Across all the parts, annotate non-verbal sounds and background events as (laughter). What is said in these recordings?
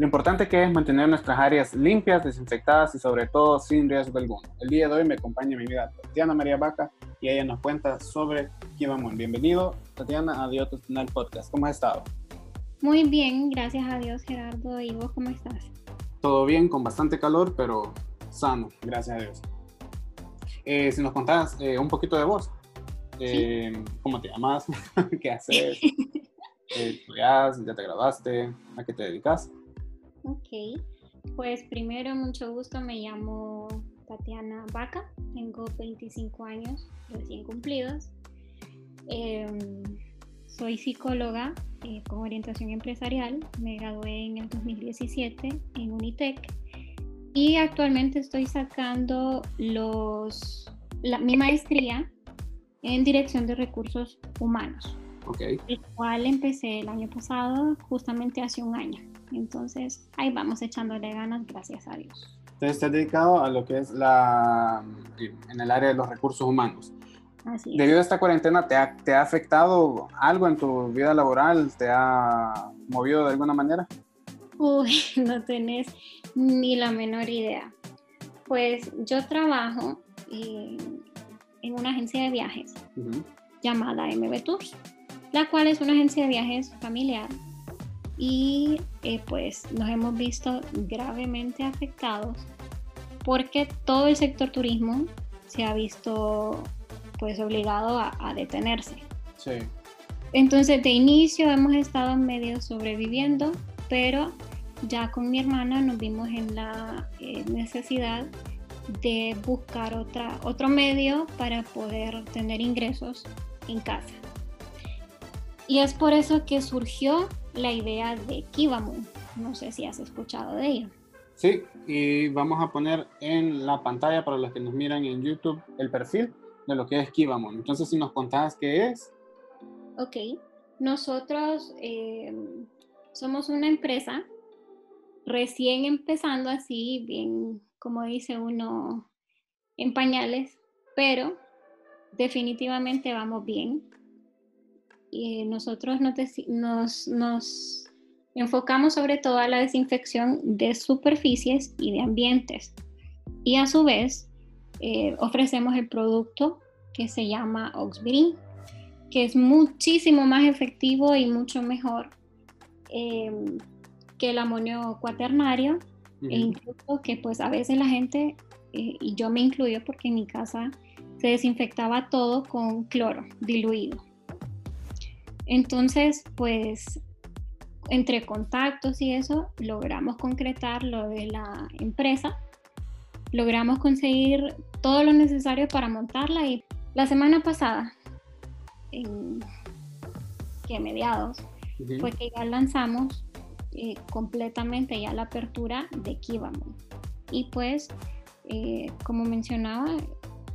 Lo importante que es mantener nuestras áreas limpias, desinfectadas y sobre todo sin riesgo alguno. El día de hoy me acompaña mi amiga Tatiana María Vaca y ella nos cuenta sobre Kibamon. Bienvenido, Tatiana, a Diotos Podcast. ¿Cómo has estado? Muy bien, gracias a Dios, Gerardo. ¿Y vos cómo estás? Todo bien, con bastante calor, pero sano, gracias a Dios. Eh, si nos contás eh, un poquito de vos, eh, ¿cómo te llamas? (laughs) ¿Qué haces? (laughs) ¿Estudias? ¿Ya te graduaste? ¿A qué te dedicas? Ok, pues primero mucho gusto, me llamo Tatiana Vaca, tengo 25 años recién cumplidos. Em, soy psicóloga eh, con orientación empresarial, me gradué en el 2017 en Unitec y actualmente estoy sacando los, mi maestría en dirección de recursos humanos. Okay. El cual empecé el año pasado, justamente hace un año. Entonces, ahí vamos echándole ganas, gracias a Dios. Entonces, has dedicado a lo que es la, en el área de los recursos humanos. Así Debido a esta cuarentena, ¿te ha, ¿te ha afectado algo en tu vida laboral? ¿Te ha movido de alguna manera? Uy, (laughs) no tenés ni la menor idea. Pues yo trabajo en, en una agencia de viajes llamada MB Tours, la cual es una agencia de viajes familiar y eh, pues nos hemos visto gravemente afectados porque todo el sector turismo se ha visto pues obligado a, detenerse. Sí. Entonces de inicio hemos estado medio sobreviviendo, pero ya con mi hermana nos vimos en la eh, necesidad de buscar otra, otro medio para poder tener ingresos en casa. Y es por eso que surgió la idea de Kivamu. No sé si has escuchado de ella. Sí, y vamos a poner en la pantalla para los que nos miran en YouTube el perfil de lo que es Kivamon. Entonces, si nos contás qué es. Ok, nosotros eh, somos una empresa recién empezando así, bien, como dice uno, en pañales, pero definitivamente vamos bien nosotros nos, nos, enfocamos sobre todo a la desinfección de superficies y de ambientes. Y a su vez eh, ofrecemos el producto que se llama Oxbirin, que es muchísimo más efectivo y mucho mejor em, que el amonio cuaternario e incluso que pues a veces la gente, eh, y yo me incluyo porque en mi casa se desinfectaba todo con cloro diluido. Entonces, pues entre contactos y eso, logramos concretar lo de la empresa, logramos conseguir todo lo necesario para montarla y la semana pasada, en que mediados, fue que ya lanzamos eh, completamente ya la apertura de Kibamon. Y pues, eh, como mencionaba,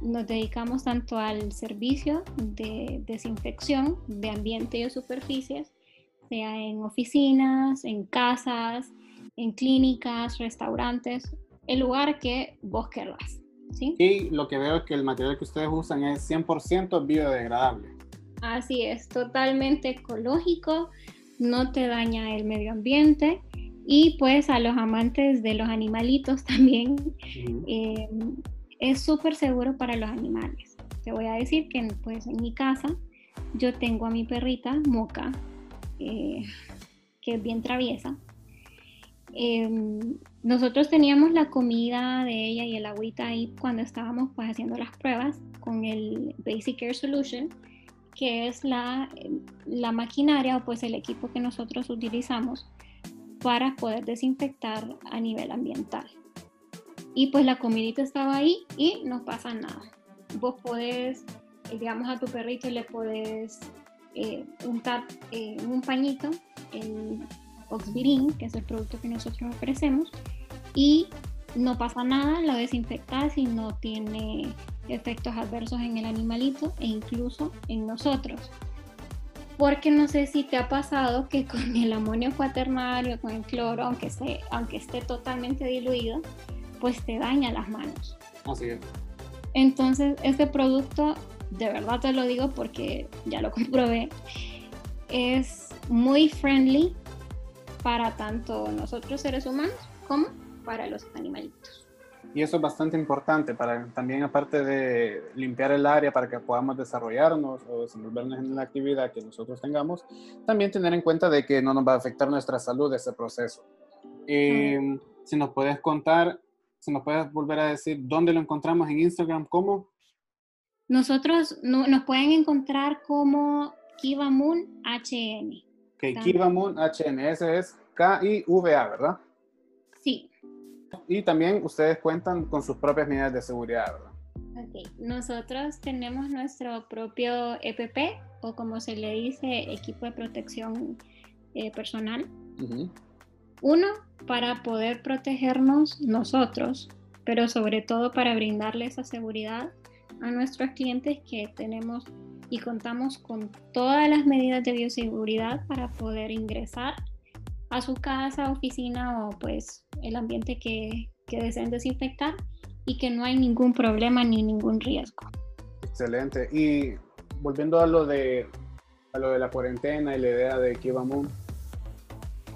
nos dedicamos tanto al servicio de desinfección de ambiente y superficies, sea en oficinas, en casas, en clínicas, restaurantes, el lugar que vos querrás. ¿sí? Y lo que veo es que el material que ustedes usan es 100% biodegradable. Así es, totalmente ecológico, no te daña el medio ambiente y pues a los amantes de los animalitos (laughs) también es súper seguro para los animales. Te voy a decir que pues, en mi casa yo tengo a mi perrita Moca, eh, que es bien traviesa. Em, nosotros teníamos la comida de ella y el agüita ahí cuando estábamos pues, haciendo las pruebas con el Basic Care Solution, que es la, la maquinaria o pues el equipo que nosotros utilizamos para poder desinfectar a nivel ambiental y pues la comidita estaba ahí y no pasa nada. Vos podés, eh, digamos a tu perrito le podés eh, untar eh, un pañito, el Oxvirin, que es el producto que nosotros ofrecemos, y no pasa nada, lo desinfectas y no tiene efectos adversos en el animalito e incluso en nosotros. Porque no sé si te ha pasado que con el amonio cuaternario, con el cloro, aunque, se, aunque esté totalmente diluido, pues te daña las manos. Así es. Entonces, este producto, de verdad te lo digo porque ya lo (laughs) comprobé, es muy friendly para tanto nosotros seres humanos como para los animalitos. Y eso es bastante importante para también, aparte de limpiar el área para que podamos desarrollarnos o desenvolvernos en la actividad que nosotros tengamos, también tener en cuenta de que no nos va a afectar nuestra salud ese proceso. Eh, si nos puedes contar, si nos puedes volver a decir dónde lo encontramos en Instagram, ¿cómo? Nosotros nos pueden encontrar como Kivamoon HN. Ok, Kivamoon HN, ese es K-I-V-A, ¿verdad? Sí. Y también ustedes cuentan con sus propias medidas de seguridad, ¿verdad? Ok, nosotros tenemos nuestro propio EPP o como se le dice, equipo de protección eh, personal. Uno, para poder protegernos nosotros, pero sobre todo para brindarle esa seguridad a nuestros clientes que tenemos y contamos con todas las medidas de bioseguridad para poder ingresar a su casa, oficina o pues el ambiente que, que deseen desinfectar y que no hay ningún problema ni ningún riesgo. Excelente. Y volviendo a lo de, a lo de la cuarentena y la idea de Kivamoon,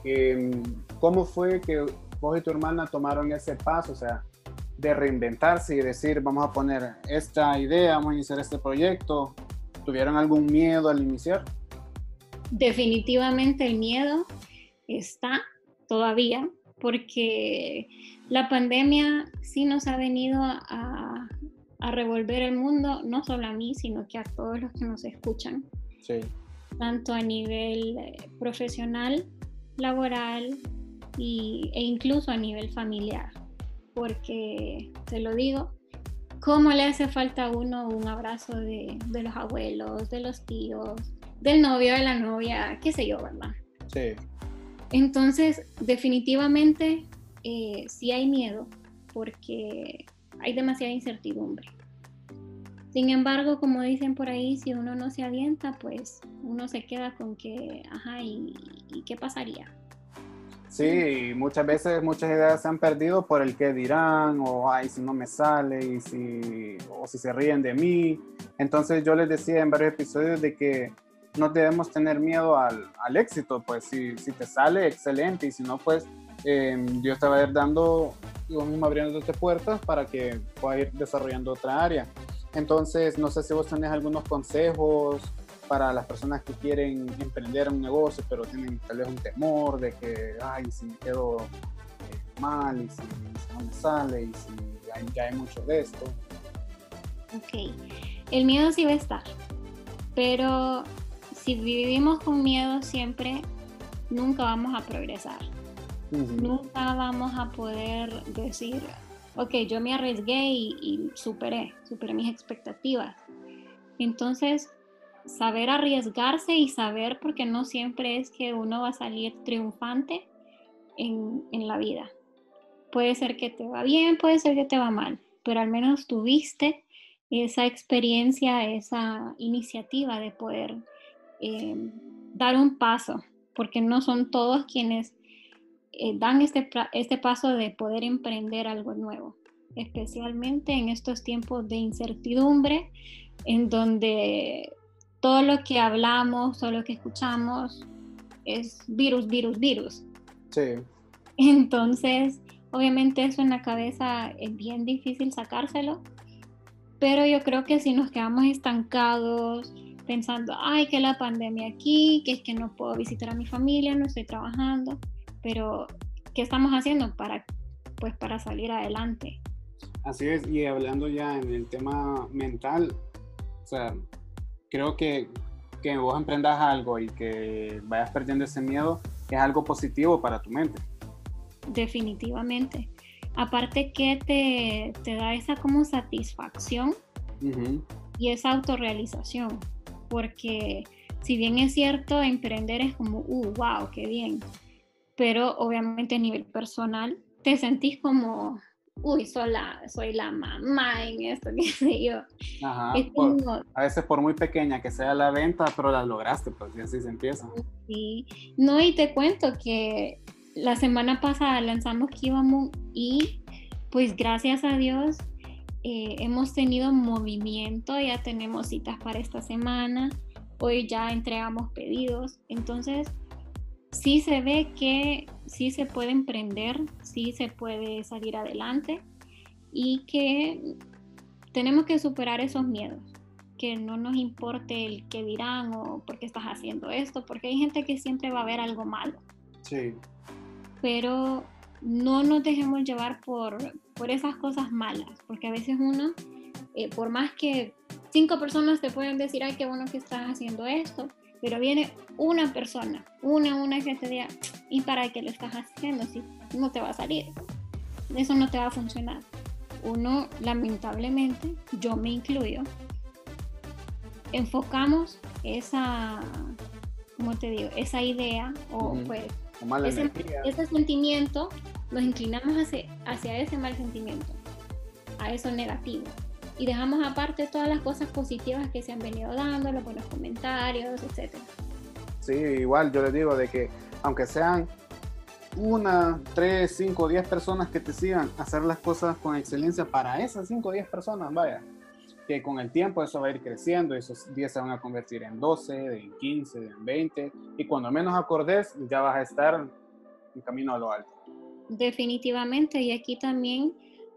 eh, ¿cómo fue que vos y tu hermana tomaron ese paso? O sea, de reinventarse y decir, vamos a poner esta idea, vamos a iniciar este proyecto. ¿Tuvieron algún miedo al iniciar? Definitivamente el miedo está todavía, porque la pandemia sí nos ha venido a, revolver el mundo, no solo a mí, sino que a todos los que nos escuchan. Tanto a nivel eh, profesional, laboral y, e incluso a nivel familiar. Porque, te lo digo, ¿cómo le hace falta a uno un abrazo de, de los abuelos, de los tíos, del novio, de la novia, qué sé yo, ¿verdad? Sí. Entonces, definitivamente, eh, sí hay miedo porque hay demasiada incertidumbre. Sin embargo, como dicen por ahí, si uno no se avienta, pues uno se queda con que, ajá, ¿y, qué pasaría? Sí, muchas veces muchas ideas se han perdido por el que dirán, o ay, si no me sale, y si, o si se ríen de mí. Entonces yo les decía en varios episodios de que no debemos tener miedo al, al éxito, pues si, si, te sale, excelente, y si no, pues eh, Dios te va a ir dando, Dios mismo abriéndote puertas para que puedas ir desarrollando otra área. Entonces, no sé si vos tenés algunos consejos para las personas que quieren emprender un negocio, pero tienen tal vez un temor de que, ay, si me quedo eh, mal, y si, no me sale, y si ya hay mucho de esto. Ok, el miedo sí va a estar, pero si vivimos con miedo siempre, nunca vamos a progresar. Nunca vamos a poder decir, ok, yo me arriesgué y, superé, superé mis expectativas. Entonces, saber arriesgarse y saber, porque no siempre es que uno va a salir triunfante en, en, la vida. Puede ser que te va bien, puede ser que te va mal, pero al menos tuviste esa experiencia, esa iniciativa de poder eh, dar un paso, porque no son todos quienes eh, dan este, este paso de poder emprender algo nuevo, especialmente en estos tiempos de incertidumbre, en donde todo lo que hablamos, todo lo que escuchamos es virus, virus, virus. Sí. Entonces, obviamente eso en la cabeza es bien difícil sacárselo, pero yo creo que si nos quedamos estancados, pensando, ay, que la pandemia aquí, que es que no puedo visitar a mi familia, no estoy trabajando, pero ¿qué estamos haciendo para, pues, para salir adelante? Así es, y hablando ya en el tema mental, o sea, creo que que vos emprendas algo y que vayas perdiendo ese miedo es algo positivo para tu mente. Definitivamente. Aparte que te, te da esa como satisfacción y esa autorrealización porque si bien es cierto, emprender es como, uh, wow, qué bien, pero obviamente a nivel personal te sentís como, uy, soy la, soy la mamá en esto, (laughs) qué sé yo. Ajá, a veces por muy pequeña que sea la venta, pero la lograste, pues y así se empieza. Sí, no, y te cuento que la semana pasada lanzamos Kivamu y pues gracias a Dios eh, hemos tenido movimiento, ya tenemos citas para esta semana, hoy ya entregamos pedidos, entonces sí se ve que sí se puede emprender, sí se puede salir adelante y que tenemos que superar esos miedos, que no nos importe el que dirán o por qué estás haciendo esto, porque hay gente que siempre va a ver algo malo. Sí. Pero no nos dejemos llevar por, por esas cosas malas, porque a veces uno, eh, por más que cinco personas te pueden decir, ay, qué bueno que estás haciendo esto, pero viene una persona, una, una que te diga, ¿y para qué lo estás haciendo? Si no te va a salir, eso no te va a funcionar. Uno, lamentablemente, yo me incluyo, enfocamos esa, ¿cómo te digo? Esa idea o pues ese, ese, sentimiento, nos inclinamos hacia, hacia ese mal sentimiento, a eso negativo y dejamos aparte todas las cosas positivas que se han venido dando, los buenos comentarios, etc. Sí, igual yo les digo de que aunque sean una, tres, cinco, diez personas que te sigan, hacer las cosas con excelencia para esas cinco o diez personas, vaya, que con el tiempo eso va a ir creciendo, esos 10 se van a convertir en 12, en 15, en 20, y cuando menos acordes ya vas a estar en camino a lo alto. Definitivamente, y aquí también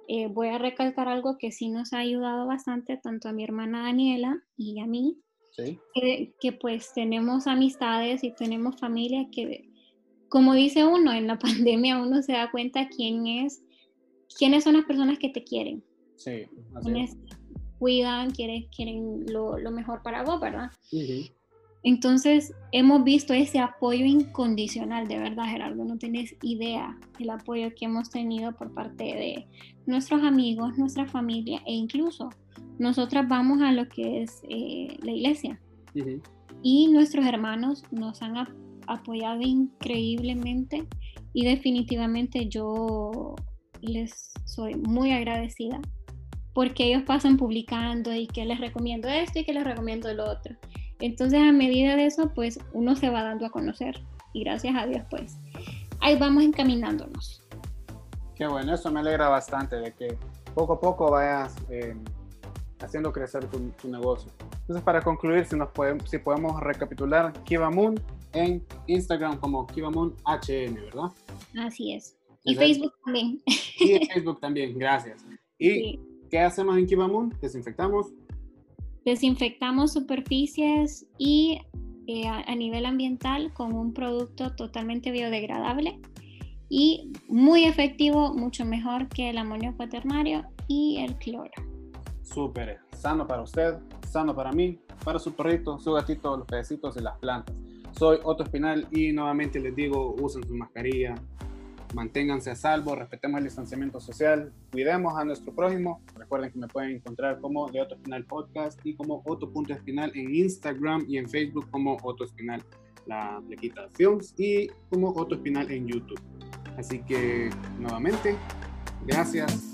eh, voy a recalcar algo que sí nos ha ayudado bastante, tanto a mi hermana Daniela y a mí, que, pues tenemos amistades y tenemos familia que, como dice uno, en la (laughs) pandemia uno se da cuenta quién es, quiénes son las personas que te quieren. Sí, así cuidan, quieren, quieren lo, lo, mejor para vos, ¿verdad? Entonces, hemos visto ese apoyo incondicional, de verdad, Gerardo, no tienes idea del apoyo que hemos tenido por parte de nuestros amigos, nuestra familia e incluso nosotras vamos a lo que es eh, la iglesia. Y nuestros hermanos nos han apoyado increíblemente y definitivamente yo les soy muy agradecida porque ellos pasan publicando y que les recomiendo esto y que les recomiendo lo otro. Entonces a medida de eso, pues uno se va dando a conocer y gracias a Dios, pues ahí vamos encaminándonos. Qué bueno, eso me alegra bastante de que poco a poco vayas eh, haciendo crecer tu, negocio. Entonces para concluir, si, nos podemos, si podemos recapitular, Kiva Moon en Instagram como Kiva Moon HM, ¿verdad? Así es. Y Facebook también. Y en Facebook también, gracias. ¿Y qué hacemos en Kiva Moon? Desinfectamos Desinfectamos superficies y eh, a, nivel ambiental con un producto totalmente biodegradable y muy efectivo, mucho mejor que el amonio cuaternario y el cloro. Súper, sano para usted, sano para mí, para su perrito, su gatito, los pedecitos y las plantas. Soy Otto Espinal y nuevamente les digo, usen su mascarilla, manténganse a salvo, respetemos el distanciamiento social, cuidemos a nuestro prójimo. Recuerden que me pueden encontrar como de Otto Espinal Podcast y como Otto.espinal en Instagram y en Facebook como Otto Espinal, la aplicación y como Otto Espinal en YouTube. Así que nuevamente, gracias.